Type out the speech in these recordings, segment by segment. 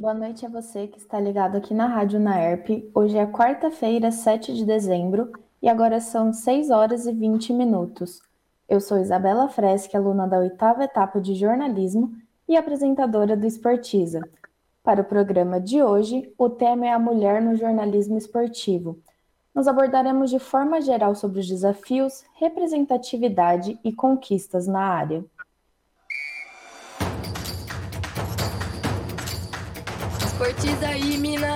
Boa noite a você que está ligado aqui na Rádio Naerp. Hoje é quarta-feira, 7 de dezembro, e agora são 6 horas e 20 minutos. Eu sou Isabela Freschi, aluna da oitava etapa de jornalismo e apresentadora do Esportiza. Para o programa de hoje, o tema é a mulher no jornalismo esportivo. Nós abordaremos de forma geral sobre os desafios, representatividade e conquistas na área. Esportiza aí, mina!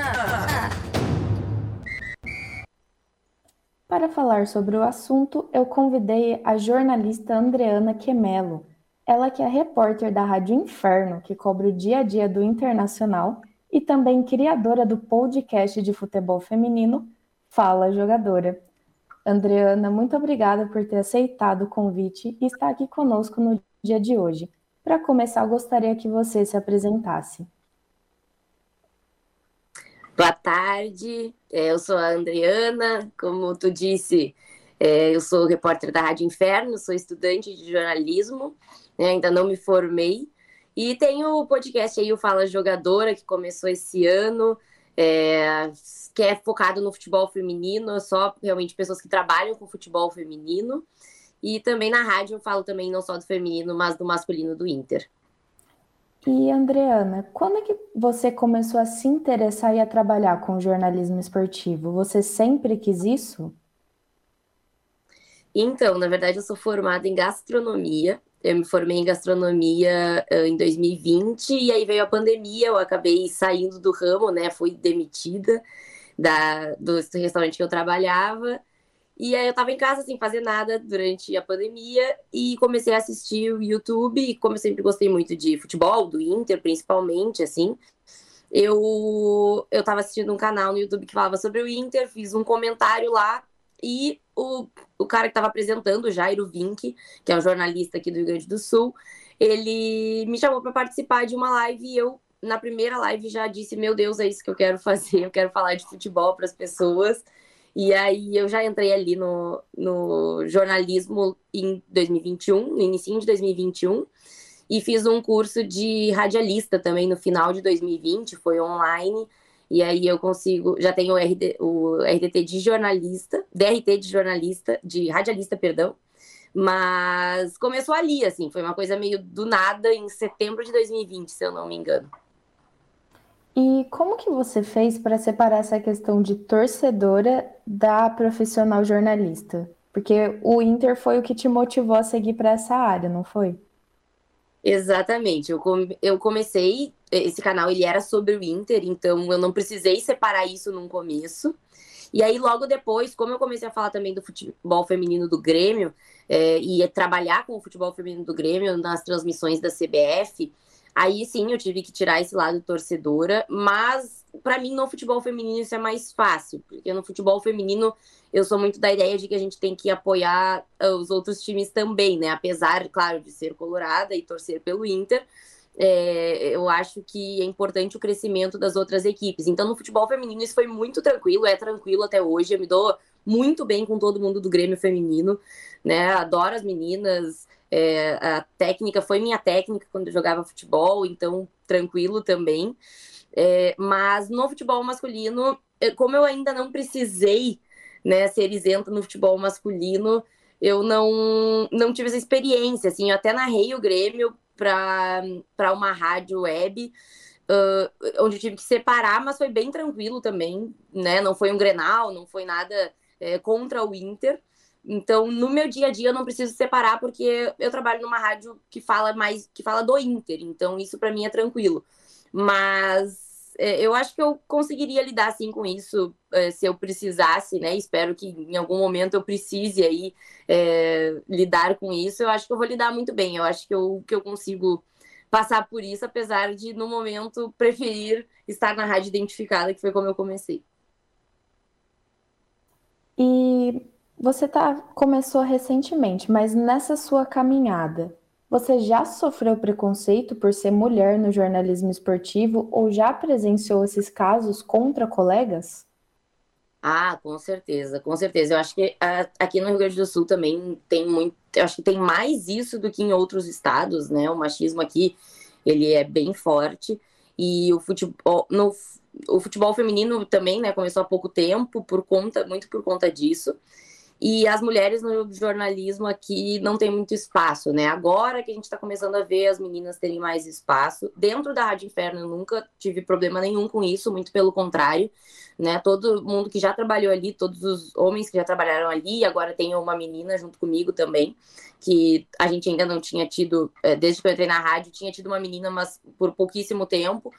Para falar sobre o assunto, eu convidei a jornalista Andreana Quemelo. Ela que é repórter da Rádio Inferno, que cobre o dia a dia do Internacional, e também criadora do podcast de futebol feminino Fala Jogadora. Andreana, muito obrigada por ter aceitado o convite e estar aqui conosco no dia de hoje. Para começar, gostaria que você se apresentasse. Boa tarde, é, eu sou a Andreana, como tu disse, é, eu sou repórter da Rádio Inferno, sou estudante de jornalismo, né, ainda não me formei, e tenho o podcast aí, o Fala Jogadora, que começou esse ano, é, que é focado no futebol feminino, só realmente pessoas que trabalham com futebol feminino, e também na rádio eu falo também não só do feminino, mas do masculino do Inter. E Andreana, quando é que você começou a se interessar e a trabalhar com jornalismo esportivo? Você sempre quis isso? Então, na verdade, eu sou formada em gastronomia. Eu me formei em gastronomia uh, em 2020 e aí veio a pandemia. Eu acabei saindo do ramo, né? Fui demitida da, do restaurante que eu trabalhava. E aí eu tava em casa sem fazer nada durante a pandemia e comecei a assistir o YouTube, e como eu sempre gostei muito de futebol, do Inter principalmente, assim, eu eu tava assistindo um canal no YouTube que falava sobre o Inter, fiz um comentário lá e o, o cara que tava apresentando, Jairo Vink, que é um jornalista aqui do Rio Grande do Sul, ele me chamou para participar de uma live e eu na primeira live já disse: "Meu Deus, é isso que eu quero fazer, eu quero falar de futebol para as pessoas". E aí eu já entrei ali no, no jornalismo em 2021, no início de 2021, e fiz um curso de radialista também no final de 2020, foi online. E aí eu consigo, já tenho o, RD, o RDT de jornalista, DRT de jornalista, de radialista, perdão. Mas começou ali, assim, foi uma coisa meio do nada em setembro de 2020, se eu não me engano. E como que você fez para separar essa questão de torcedora da profissional jornalista? Porque o Inter foi o que te motivou a seguir para essa área, não foi? Exatamente. Eu, eu comecei esse canal, ele era sobre o Inter, então eu não precisei separar isso num começo. E aí, logo depois, como eu comecei a falar também do futebol feminino do Grêmio, é, e trabalhar com o futebol feminino do Grêmio nas transmissões da CBF, Aí sim eu tive que tirar esse lado torcedora, mas para mim no futebol feminino isso é mais fácil, porque no futebol feminino eu sou muito da ideia de que a gente tem que apoiar ah, os outros times também, né? Apesar, claro, de ser colorada e torcer pelo Inter, é, eu acho que é importante o crescimento das outras equipes. Então, no futebol feminino, isso foi muito tranquilo, é tranquilo até hoje. Eu me dou muito bem com todo mundo do Grêmio feminino, né? Adoro as meninas, é, a técnica foi minha técnica quando eu jogava futebol, então tranquilo também. É, mas no futebol masculino, é, como eu ainda não precisei né, ser isenta no futebol masculino, eu não, não tive essa experiência. Assim, eu até narrei o Grêmio para uma rádio web. Uh, onde eu tive que separar, mas foi bem tranquilo também, né? Não foi um Grenal, não foi nada é, contra o Inter. Então, no meu dia a dia, eu não preciso separar porque eu trabalho numa rádio que fala mais, que fala do Inter. Então, isso para mim é tranquilo. Mas é, eu acho que eu conseguiria lidar assim com isso é, se eu precisasse, né? Espero que em algum momento eu precise aí é, lidar com isso. Eu acho que eu vou lidar muito bem. Eu acho que eu, que eu consigo passar por isso, apesar de no momento preferir estar na rádio identificada, que foi como eu comecei. E você tá, começou recentemente, mas nessa sua caminhada, você já sofreu preconceito por ser mulher no jornalismo esportivo ou já presenciou esses casos contra colegas? Ah, com certeza, com certeza. Eu acho que uh, aqui no Rio Grande do Sul também tem muito, eu acho que tem mais isso do que em outros estados, né? O machismo aqui, ele é bem forte. E o futebol, no, o futebol feminino também, né, começou há pouco tempo, por conta, muito por conta disso. E as mulheres no jornalismo aqui não tem muito espaço, né? Agora que a gente está começando a ver as meninas terem mais espaço. Dentro da Rádio Inferno, eu nunca tive problema nenhum com isso, muito pelo contrário, né? Todo mundo que já trabalhou ali, todos os homens que já trabalharam ali, agora tem uma menina junto comigo também, que a gente ainda não tinha tido, eh, desde que eu entrei na rádio, tinha tido uma menina, mas por pouquíssimo tempo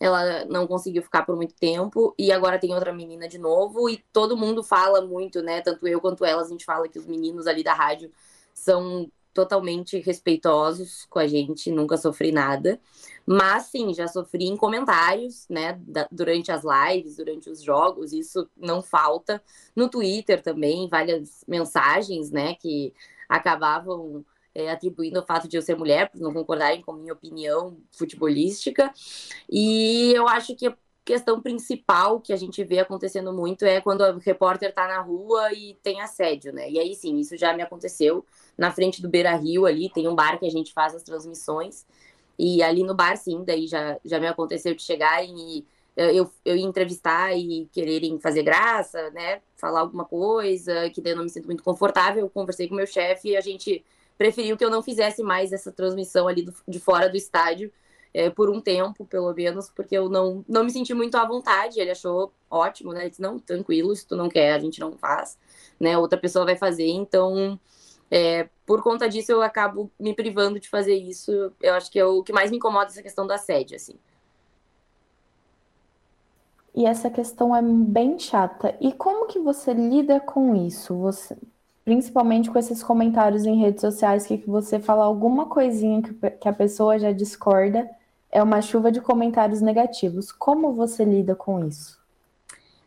ela não conseguiu ficar por muito tempo e agora tem outra menina de novo e todo mundo fala muito, né? Tanto eu quanto ela, a gente fala que os meninos ali da rádio são totalmente respeitosos com a gente, nunca sofri nada. Mas sim, já sofri em comentários, né, da, durante as lives, durante os jogos, isso não falta. No Twitter também, várias mensagens, né, que acabavam é, atribuindo o fato de eu ser mulher, por não concordarem com minha opinião futebolística. E eu acho que a questão principal que a gente vê acontecendo muito é quando o repórter está na rua e tem assédio, né? E aí sim, isso já me aconteceu na frente do Beira Rio ali, tem um bar que a gente faz as transmissões. E ali no bar, sim, daí já, já me aconteceu de chegarem e eu, eu ia entrevistar e quererem fazer graça, né? Falar alguma coisa, que daí eu não me sinto muito confortável. Eu conversei com meu chefe e a gente preferiu que eu não fizesse mais essa transmissão ali do, de fora do estádio é, por um tempo, pelo menos, porque eu não, não me senti muito à vontade. Ele achou ótimo, né? Ele disse, não, tranquilo, se tu não quer, a gente não faz, né? Outra pessoa vai fazer, então... É, por conta disso, eu acabo me privando de fazer isso. Eu acho que é o que mais me incomoda essa questão do assédio, assim. E essa questão é bem chata. E como que você lida com isso? Você, principalmente com esses comentários em redes sociais que, que você fala alguma coisinha que, que a pessoa já discorda, é uma chuva de comentários negativos. Como você lida com isso?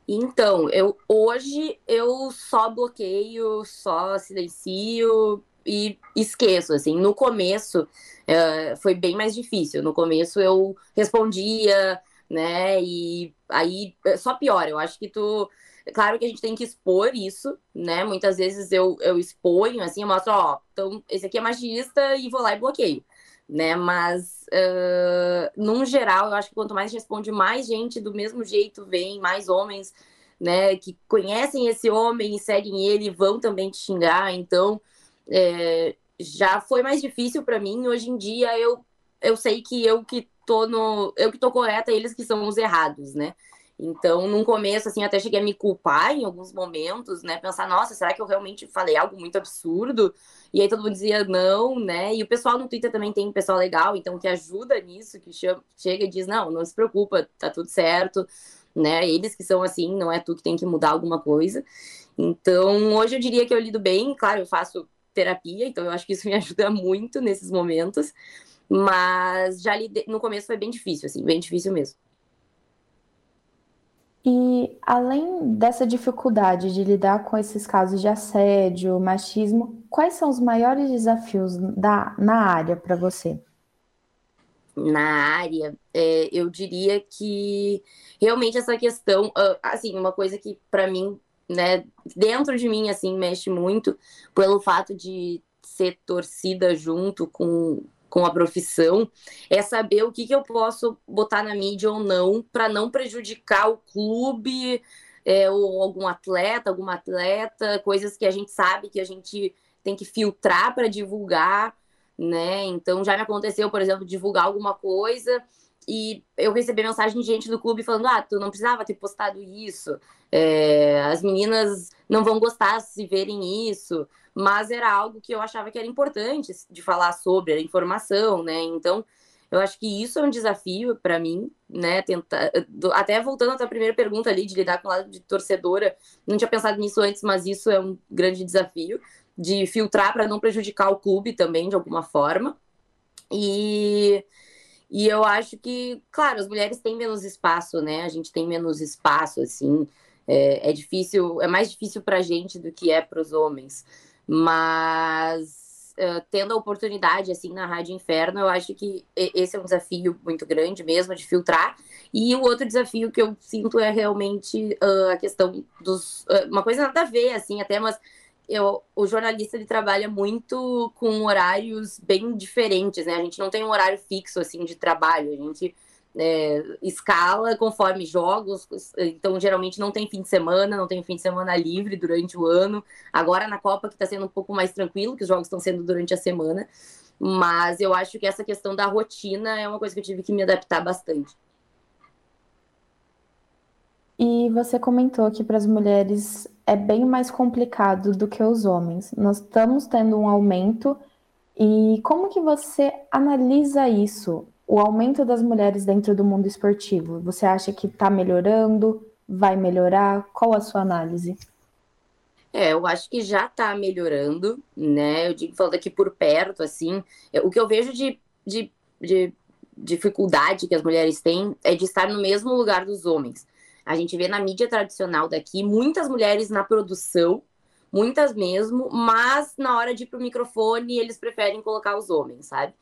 Então, eu hoje eu só bloqueio, só silencio e esqueço. Assim, no começo uh, foi bem mais difícil. No começo eu respondia, né? E aí só pior. Eu acho que tu é claro que a gente tem que expor isso, né? Muitas vezes eu, eu exponho, assim, eu mostro, ó, então esse aqui é machista e vou lá e bloqueio, né? Mas, uh, num geral, eu acho que quanto mais responde, mais gente do mesmo jeito vem, mais homens, né, que conhecem esse homem e seguem ele, vão também te xingar. Então, é, já foi mais difícil para mim. Hoje em dia, eu, eu sei que eu que tô no. Eu que tô correta, eles que são os errados, né? Então, no começo, assim, até cheguei a me culpar em alguns momentos, né? Pensar, nossa, será que eu realmente falei algo muito absurdo? E aí todo mundo dizia não, né? E o pessoal no Twitter também tem um pessoal legal, então, que ajuda nisso, que chega e diz, não, não se preocupa, tá tudo certo, né? Eles que são assim, não é tu que tem que mudar alguma coisa. Então, hoje eu diria que eu lido bem, claro, eu faço terapia, então eu acho que isso me ajuda muito nesses momentos. Mas já no começo foi bem difícil, assim, bem difícil mesmo. Além dessa dificuldade de lidar com esses casos de assédio, machismo, quais são os maiores desafios da, na área para você? Na área, é, eu diria que realmente essa questão, ah, assim, uma coisa que para mim, né, dentro de mim, assim, mexe muito pelo fato de ser torcida junto com, com a profissão, é saber o que, que eu posso botar na mídia ou não, para não prejudicar o clube, é, ou algum atleta, alguma atleta, coisas que a gente sabe que a gente tem que filtrar para divulgar, né? Então já me aconteceu, por exemplo, divulgar alguma coisa e eu recebi mensagem de gente do clube falando: ah, tu não precisava ter postado isso, é, as meninas não vão gostar se verem isso mas era algo que eu achava que era importante de falar sobre a informação, né? Então, eu acho que isso é um desafio para mim, né? Tentar, até voltando à tua primeira pergunta ali de lidar com o lado de torcedora, não tinha pensado nisso antes, mas isso é um grande desafio de filtrar para não prejudicar o clube também de alguma forma. E e eu acho que, claro, as mulheres têm menos espaço, né? A gente tem menos espaço, assim. É, é difícil, é mais difícil para a gente do que é para os homens. Mas uh, tendo a oportunidade, assim, na Rádio Inferno, eu acho que esse é um desafio muito grande mesmo de filtrar. E o outro desafio que eu sinto é realmente uh, a questão dos. Uh, uma coisa nada a ver, assim, até, mas eu, o jornalista ele trabalha muito com horários bem diferentes, né? A gente não tem um horário fixo, assim, de trabalho. A gente é, escala conforme jogos, então geralmente não tem fim de semana, não tem fim de semana livre durante o ano. Agora na Copa que está sendo um pouco mais tranquilo, que os jogos estão sendo durante a semana, mas eu acho que essa questão da rotina é uma coisa que eu tive que me adaptar bastante. E você comentou que para as mulheres é bem mais complicado do que os homens. Nós estamos tendo um aumento e como que você analisa isso? O aumento das mulheres dentro do mundo esportivo. Você acha que está melhorando? Vai melhorar? Qual a sua análise? É, eu acho que já está melhorando, né? Eu digo falando aqui por perto, assim. O que eu vejo de, de, de dificuldade que as mulheres têm é de estar no mesmo lugar dos homens. A gente vê na mídia tradicional daqui muitas mulheres na produção, muitas mesmo, mas na hora de ir pro microfone eles preferem colocar os homens, sabe?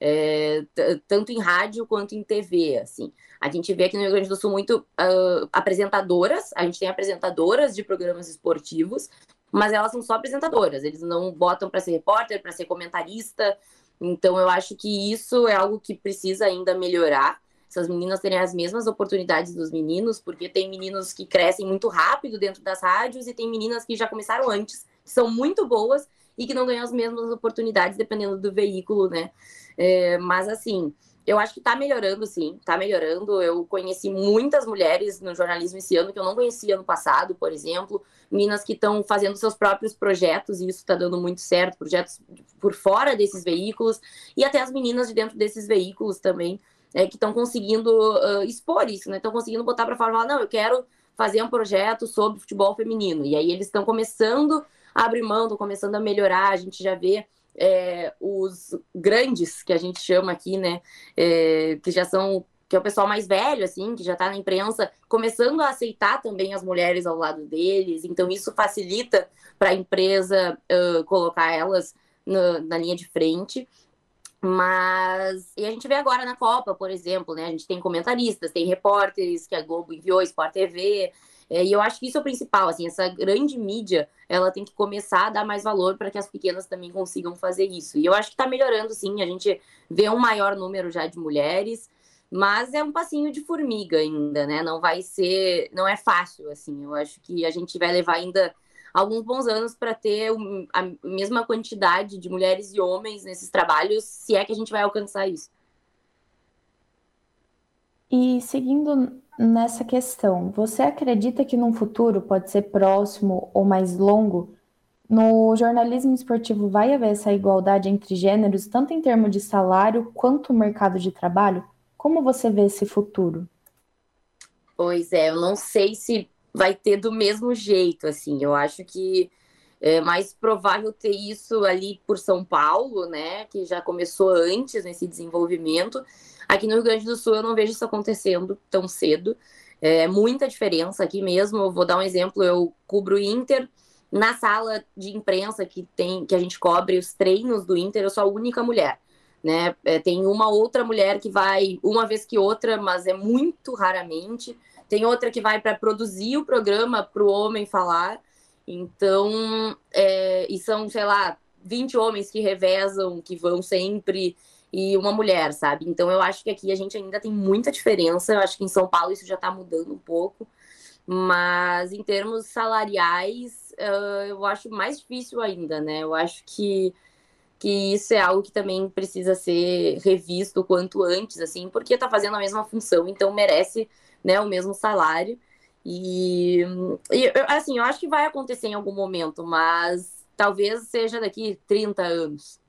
É, tanto em rádio quanto em TV, assim. A gente vê aqui no Rio Grande do Sul muito uh, apresentadoras, a gente tem apresentadoras de programas esportivos, mas elas são só apresentadoras, eles não botam para ser repórter, para ser comentarista. Então eu acho que isso é algo que precisa ainda melhorar essas meninas terem as mesmas oportunidades dos meninos, porque tem meninos que crescem muito rápido dentro das rádios e tem meninas que já começaram antes, que são muito boas e que não ganham as mesmas oportunidades dependendo do veículo, né? É, mas assim, eu acho que tá melhorando, sim, tá melhorando. Eu conheci muitas mulheres no jornalismo esse ano que eu não conhecia ano passado, por exemplo, meninas que estão fazendo seus próprios projetos e isso está dando muito certo, projetos por fora desses veículos e até as meninas de dentro desses veículos também é, que estão conseguindo uh, expor isso, né? Estão conseguindo botar para fora, não, eu quero fazer um projeto sobre futebol feminino. E aí eles estão começando a abrir mão, estão começando a melhorar. A gente já vê é, os grandes, que a gente chama aqui, né? É, que já são que é o pessoal mais velho, assim, que já está na imprensa, começando a aceitar também as mulheres ao lado deles. Então, isso facilita para a empresa uh, colocar elas na, na linha de frente. Mas, e a gente vê agora na Copa, por exemplo, né? A gente tem comentaristas, tem repórteres que a Globo enviou, Sport TV, é, e eu acho que isso é o principal, assim, essa grande mídia, ela tem que começar a dar mais valor para que as pequenas também consigam fazer isso. E eu acho que está melhorando, sim, a gente vê um maior número já de mulheres, mas é um passinho de formiga ainda, né? Não vai ser, não é fácil, assim. Eu acho que a gente vai levar ainda alguns bons anos para ter a mesma quantidade de mulheres e homens nesses trabalhos, se é que a gente vai alcançar isso. E seguindo nessa questão, você acredita que num futuro pode ser próximo ou mais longo, no jornalismo esportivo vai haver essa igualdade entre gêneros, tanto em termos de salário quanto mercado de trabalho? Como você vê esse futuro? Pois é, eu não sei se vai ter do mesmo jeito, assim. Eu acho que é mais provável ter isso ali por São Paulo, né, que já começou antes nesse desenvolvimento. Aqui no Rio Grande do Sul eu não vejo isso acontecendo tão cedo. É muita diferença aqui mesmo. Eu vou dar um exemplo, eu cubro o Inter na sala de imprensa que tem que a gente cobre os treinos do Inter, eu sou a única mulher. Né? É, tem uma outra mulher que vai uma vez que outra, mas é muito raramente. Tem outra que vai para produzir o programa para o homem falar. Então, é, e são, sei lá, 20 homens que revezam, que vão sempre, e uma mulher, sabe? Então, eu acho que aqui a gente ainda tem muita diferença. Eu acho que em São Paulo isso já está mudando um pouco. Mas em termos salariais, eu acho mais difícil ainda, né? Eu acho que, que isso é algo que também precisa ser revisto o quanto antes, assim, porque está fazendo a mesma função, então merece né, o mesmo salário. E, e assim, eu acho que vai acontecer em algum momento, mas talvez seja daqui 30 anos.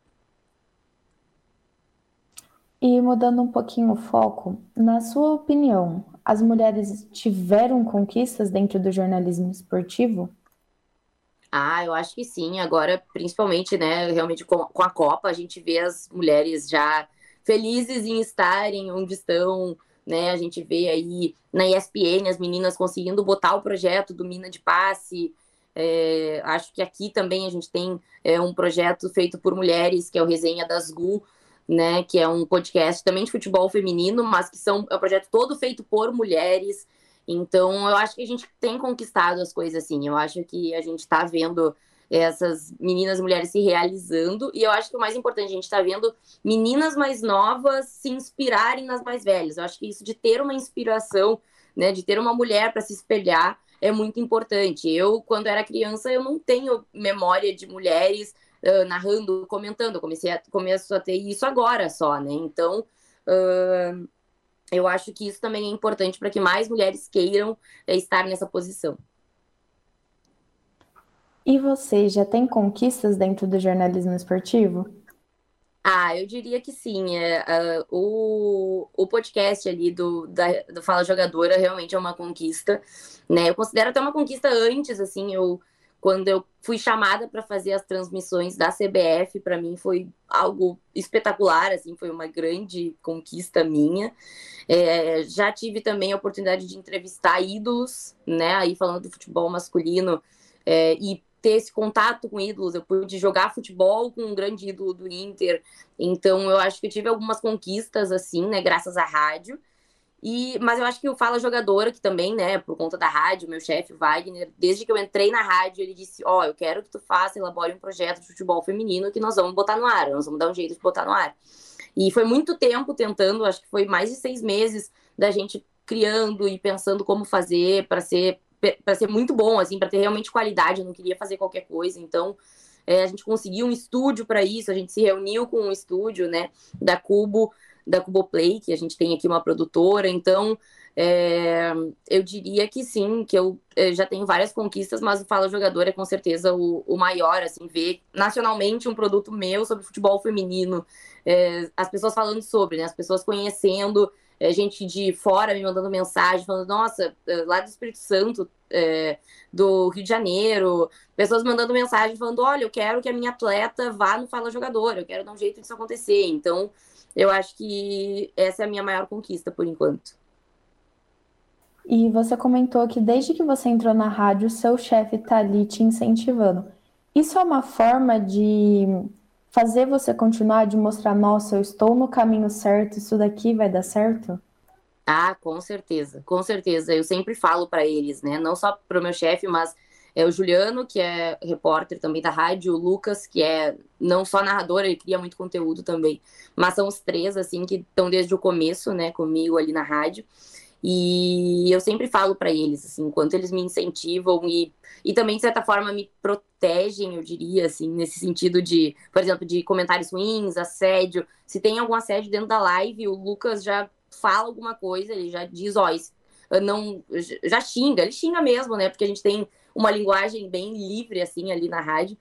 E mudando um pouquinho o foco, na sua opinião, as mulheres tiveram conquistas dentro do jornalismo esportivo? Ah, eu acho que sim. Agora, principalmente, né, realmente com, com a Copa, a gente vê as mulheres já felizes em estarem onde estão, né? A gente vê aí na ESPN as meninas conseguindo botar o projeto do Mina de Passe. É, acho que aqui também a gente tem é, um projeto feito por mulheres, que é o Resenha das GU, né? Que é um podcast também de futebol feminino, mas que são, é um projeto todo feito por mulheres. Então, eu acho que a gente tem conquistado as coisas assim. Eu acho que a gente está vendo essas meninas mulheres se realizando. E eu acho que o mais importante, a gente está vendo meninas mais novas se inspirarem nas mais velhas. Eu acho que isso de ter uma inspiração, né, de ter uma mulher para se espelhar, é muito importante. Eu, quando era criança, eu não tenho memória de mulheres uh, narrando, comentando. Eu comecei a, começo a ter isso agora só, né? Então, uh, eu acho que isso também é importante para que mais mulheres queiram uh, estar nessa posição. E você já tem conquistas dentro do jornalismo esportivo? Ah, eu diria que sim. É, uh, o, o podcast ali do, da, do Fala Jogadora realmente é uma conquista, né? Eu considero até uma conquista antes, assim, eu quando eu fui chamada para fazer as transmissões da CBF, para mim foi algo espetacular, assim, foi uma grande conquista minha. É, já tive também a oportunidade de entrevistar ídolos, né? Aí falando do futebol masculino é, e ter esse contato com ídolos, eu pude jogar futebol com um grande ídolo do Inter, então eu acho que eu tive algumas conquistas assim, né, graças à rádio. E, mas eu acho que o Fala Jogadora, que também, né, por conta da rádio, meu chefe, Wagner, desde que eu entrei na rádio, ele disse: Ó, oh, eu quero que tu faça, elabore um projeto de futebol feminino que nós vamos botar no ar, nós vamos dar um jeito de botar no ar. E foi muito tempo tentando, acho que foi mais de seis meses da gente criando e pensando como fazer para ser para ser muito bom, assim, para ter realmente qualidade. Eu não queria fazer qualquer coisa. Então, é, a gente conseguiu um estúdio para isso. A gente se reuniu com um estúdio, né, da Cubo, da Cubo Play, que a gente tem aqui uma produtora. Então, é, eu diria que sim, que eu, eu, já tenho várias conquistas, mas o Fala Jogador é com certeza o, o maior, assim, ver nacionalmente um produto meu sobre futebol feminino, é, as pessoas falando sobre, né, as pessoas conhecendo, é, gente de fora me mandando mensagem, falando, nossa, é, lá do Espírito Santo, é, do Rio de Janeiro, pessoas mandando mensagem falando, olha, eu quero que a minha atleta vá no Fala Jogador, eu quero dar um jeito disso acontecer. Então, eu acho que essa é a minha maior conquista por enquanto. E você comentou que desde que você entrou na rádio, seu chefe está ali te incentivando. Isso é uma forma de fazer você continuar de mostrar, nossa, eu estou no caminho certo, isso daqui vai dar certo? Ah, com certeza, com certeza. Eu sempre falo para eles, né? Não só para o meu chefe, mas é o Juliano, que é repórter também da rádio, o Lucas, que é não só narrador, ele cria muito conteúdo também, mas são os três, assim, que estão desde o começo, né, comigo ali na rádio. E eu sempre falo para eles, assim, enquanto eles me incentivam e, e também, de certa forma, me protegem, eu diria, assim, nesse sentido de, por exemplo, de comentários ruins, assédio. Se tem algum assédio dentro da live, o Lucas já fala alguma coisa, ele já diz, ó, oh, não, já xinga, ele xinga mesmo, né? Porque a gente tem uma linguagem bem livre, assim, ali na rádio.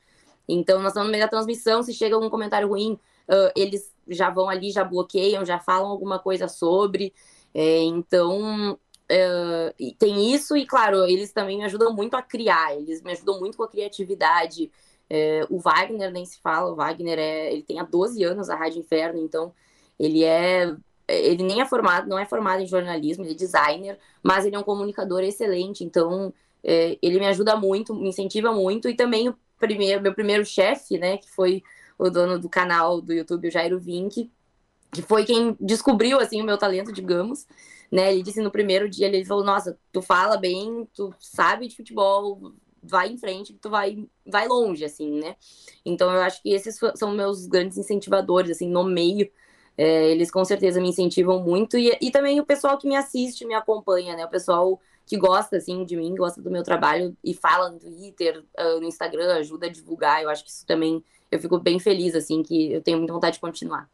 Então, nós estamos no meio da transmissão, se chega algum comentário ruim, uh, eles já vão ali, já bloqueiam, já falam alguma coisa sobre. É, então, é, tem isso, e claro, eles também me ajudam muito a criar, eles me ajudam muito com a criatividade. É, o Wagner nem se fala, o Wagner é, ele tem há 12 anos a Rádio Inferno, então ele é ele nem é formado, não é formado em jornalismo, ele é designer, mas ele é um comunicador excelente, então é, ele me ajuda muito, me incentiva muito, e também o primeiro, meu primeiro chefe, né, que foi o dono do canal do YouTube, o Jairo Vink, que foi quem descobriu assim o meu talento, digamos, né? Ele disse no primeiro dia, ele falou: "Nossa, tu fala bem, tu sabe de futebol, vai em frente, tu vai vai longe assim, né?". Então eu acho que esses são meus grandes incentivadores assim no meio. É, eles com certeza me incentivam muito e, e também o pessoal que me assiste, me acompanha, né? O pessoal que gosta assim de mim, gosta do meu trabalho e fala no Twitter, ah, no Instagram, ajuda a divulgar. Eu acho que isso também eu fico bem feliz assim que eu tenho muita vontade de continuar.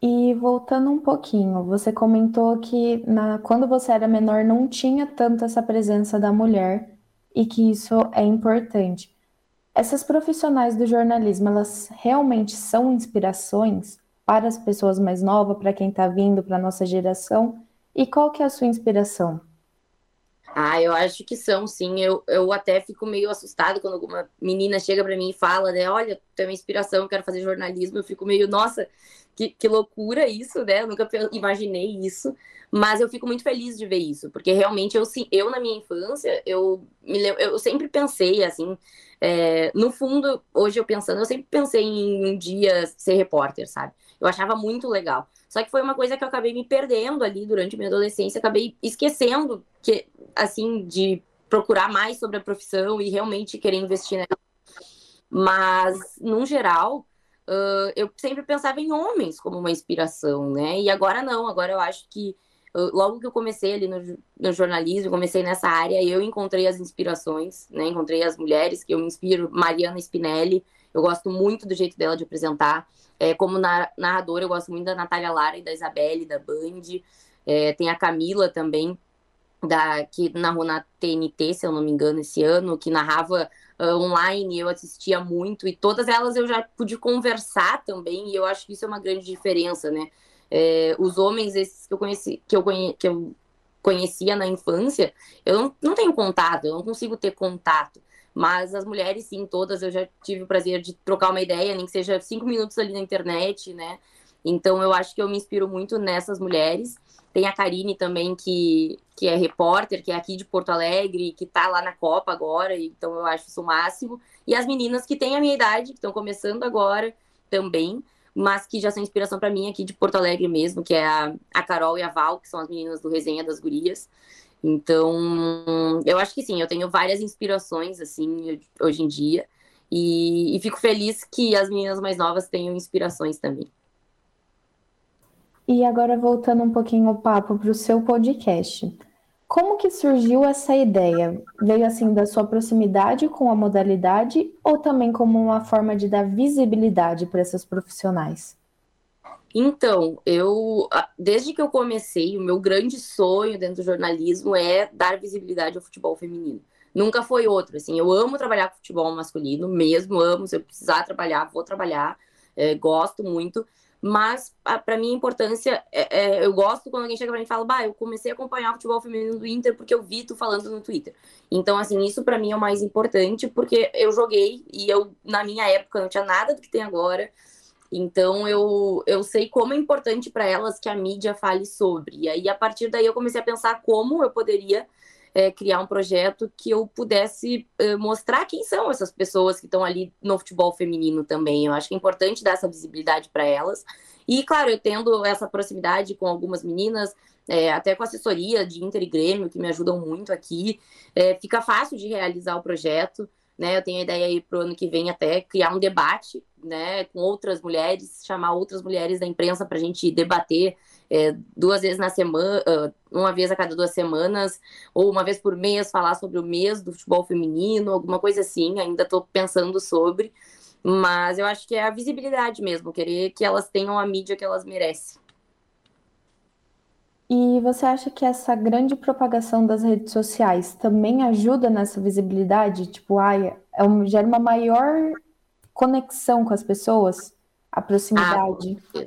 E voltando um pouquinho, você comentou que na, quando você era menor não tinha tanto essa presença da mulher e que isso é importante. Essas profissionais do jornalismo, elas realmente são inspirações para as pessoas mais novas, para quem está vindo, para a nossa geração? E qual que é a sua inspiração? Ah, eu acho que são, sim. Eu, eu até fico meio assustado quando alguma menina chega para mim e fala, né? Olha, tem uma inspiração, eu quero fazer jornalismo. Eu fico meio, nossa, que, que loucura isso, né? Eu nunca imaginei isso. Mas eu fico muito feliz de ver isso, porque realmente eu, eu na minha infância, eu, me, eu sempre pensei, assim, é, no fundo, hoje eu pensando, eu sempre pensei em um dia ser repórter, sabe? Eu achava muito legal. Só que foi uma coisa que eu acabei me perdendo ali durante minha adolescência, acabei esquecendo que, assim, de procurar mais sobre a profissão e realmente querer investir nela. Mas, no geral, uh, eu sempre pensava em homens como uma inspiração, né? E agora não, agora eu acho que logo que eu comecei ali no, no, jornalismo, comecei nessa área, eu encontrei as inspirações, né? Encontrei as mulheres que eu me inspiro, Mariana Spinelli, eu gosto muito do jeito dela de apresentar. É, como narradora, eu gosto muito da Natália Lara e da Isabelle, da Band. É, tem a Camila também, da, que narrou na TNT, se eu não me engano, esse ano, que narrava uh, online, eu assistia muito, e todas elas eu já pude conversar também, e eu acho que isso é uma grande diferença, né? É, os homens esses que eu conheci, que eu, que eu conhecia na infância, eu não, não tenho contato, eu não consigo ter contato. Mas as mulheres, sim, todas, eu já tive o prazer de trocar uma ideia, nem que seja cinco minutos ali na internet, né? Então eu acho que eu me inspiro muito nessas mulheres. Tem a Karine também, que, que é repórter, que é aqui de Porto Alegre, que tá lá na Copa agora, então eu acho isso o máximo. E as meninas que têm a minha idade, que estão começando agora também, mas que já são inspiração para mim aqui de Porto Alegre mesmo, que é a, a Carol e a Val, que são as meninas do Resenha das Gurias. Então, eu acho que sim, eu tenho várias inspirações, assim, hoje em dia. E, e fico feliz que as meninas mais novas tenham inspirações também. E agora voltando um pouquinho o papo para o seu podcast. Como que surgiu essa ideia? Veio assim da sua proximidade com a modalidade ou também como uma forma de dar visibilidade para essas profissionais? Então, eu desde que eu comecei, o meu grande sonho dentro do jornalismo é dar visibilidade ao futebol feminino. Nunca foi outro, assim, eu amo trabalhar com futebol masculino, mesmo amo, se eu precisar trabalhar, vou trabalhar, é, gosto muito, mas para mim a importância é, é, eu gosto quando alguém chega para mim e fala, bah, eu comecei a acompanhar o futebol feminino do Inter porque eu vi tu falando no Twitter. Então, assim, isso para mim é o mais importante porque eu joguei e eu na minha época não tinha nada do que tem agora. Então eu, eu sei como é importante para elas que a mídia fale sobre. E aí a partir daí eu comecei a pensar como eu poderia é, criar um projeto que eu pudesse é, mostrar quem são essas pessoas que estão ali no futebol feminino também. Eu acho que é importante dar essa visibilidade para elas. E, claro, eu tendo essa proximidade com algumas meninas, é, até com assessoria de Inter e Grêmio, que me ajudam muito aqui, é, fica fácil de realizar o projeto. Né, eu tenho a ideia aí para o ano que vem até criar um debate né, com outras mulheres, chamar outras mulheres da imprensa para a gente debater é, duas vezes na semana, uma vez a cada duas semanas, ou uma vez por mês, falar sobre o mês do futebol feminino, alguma coisa assim. Ainda estou pensando sobre, mas eu acho que é a visibilidade mesmo, querer que elas tenham a mídia que elas merecem. E você acha que essa grande propagação das redes sociais também ajuda nessa visibilidade? Tipo, ai, é um, gera uma maior conexão com as pessoas, a proximidade? Ah,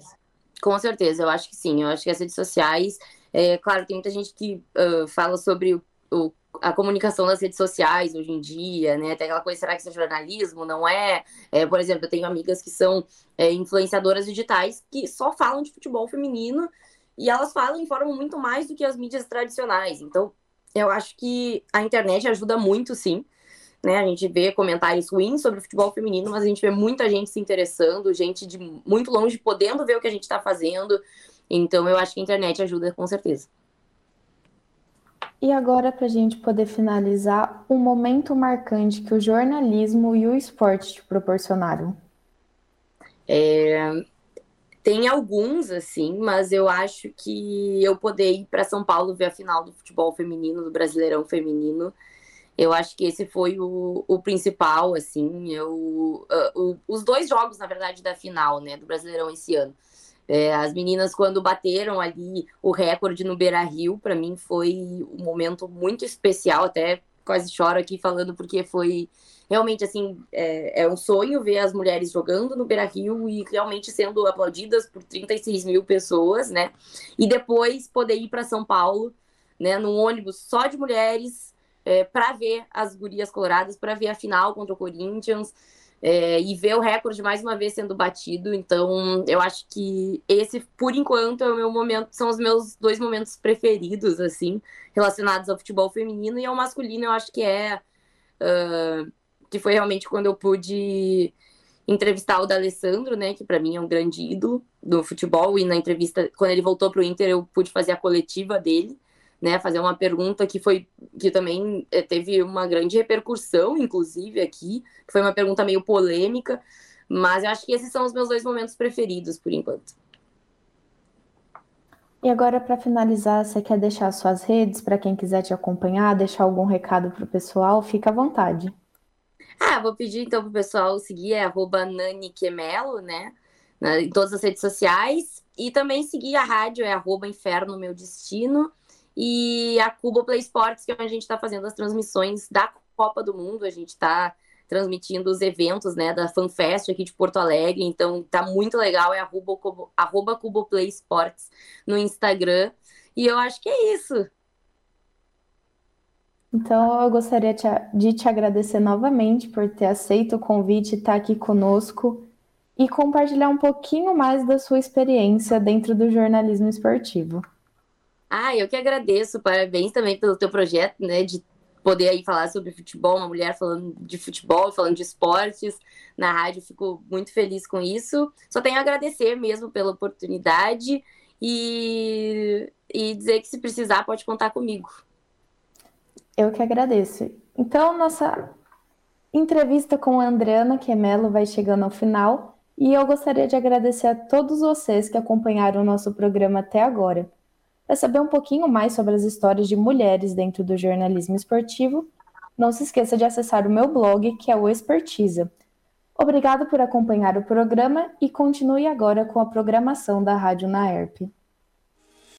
com certeza, eu acho que sim. Eu acho que as redes sociais, é, claro, tem muita gente que uh, fala sobre o, o, a comunicação nas redes sociais hoje em dia, né? Tem aquela coisa, será que isso é jornalismo? Não é? é por exemplo, eu tenho amigas que são é, influenciadoras digitais que só falam de futebol feminino e elas falam informam muito mais do que as mídias tradicionais. Então, eu acho que a internet ajuda muito, sim. Né? A gente vê comentários ruins sobre o futebol feminino, mas a gente vê muita gente se interessando, gente de muito longe podendo ver o que a gente está fazendo. Então, eu acho que a internet ajuda com certeza. E agora, para a gente poder finalizar, um momento marcante que o jornalismo e o esporte te proporcionaram. É... Tem alguns, assim, mas eu acho que eu poder ir para São Paulo ver a final do futebol feminino, do Brasileirão Feminino, eu acho que esse foi o, o principal, assim, eu, uh, o, os dois jogos, na verdade, da final, né, do Brasileirão esse ano. É, as meninas, quando bateram ali o recorde no Beira Rio, para mim foi um momento muito especial, até quase choro aqui falando, porque foi realmente assim: é, é um sonho ver as mulheres jogando no Beira Rio e realmente sendo aplaudidas por 36 mil pessoas, né? E depois poder ir para São Paulo, né, num ônibus só de mulheres, é, para ver as gurias coloradas, para ver a final contra o Corinthians é, e ver o recorde mais uma vez sendo batido. Então, eu acho que esse, por enquanto, é o meu momento, são os meus dois momentos preferidos, assim, relacionados ao futebol feminino e ao masculino. Eu acho que é uh, que foi realmente quando eu pude entrevistar o D'Alessandro, né, que para mim é um grande ídolo do futebol e na entrevista quando ele voltou para o Inter eu pude fazer a coletiva dele né, fazer uma pergunta que foi que também eh, teve uma grande repercussão, inclusive aqui, que foi uma pergunta meio polêmica, mas eu acho que esses são os meus dois momentos preferidos por enquanto. E agora, para finalizar, você quer deixar suas redes para quem quiser te acompanhar, deixar algum recado para o pessoal? Fica à vontade. Ah, vou pedir então para o pessoal seguir é Nani Quemelo, né? Em todas as redes sociais. E também seguir a rádio, é arroba Inferno Meu Destino. E a Cuba Play Sports, que é onde a gente está fazendo as transmissões da Copa do Mundo. A gente está transmitindo os eventos né, da FanFest aqui de Porto Alegre. Então tá muito legal, é arroba, arroba Cuboplay Sports no Instagram. E eu acho que é isso. Então, eu gostaria de te agradecer novamente por ter aceito o convite e estar aqui conosco e compartilhar um pouquinho mais da sua experiência dentro do jornalismo esportivo. Ah, eu que agradeço. Parabéns também pelo teu projeto, né, de poder aí falar sobre futebol, uma mulher falando de futebol, falando de esportes na rádio. Fico muito feliz com isso. Só tenho a agradecer mesmo pela oportunidade e, e dizer que se precisar pode contar comigo. Eu que agradeço. Então, nossa entrevista com a Adriana Quemelo vai chegando ao final e eu gostaria de agradecer a todos vocês que acompanharam o nosso programa até agora. Para saber um pouquinho mais sobre as histórias de mulheres dentro do jornalismo esportivo, não se esqueça de acessar o meu blog, que é o Expertisa. Obrigado por acompanhar o programa e continue agora com a programação da Rádio Naerp.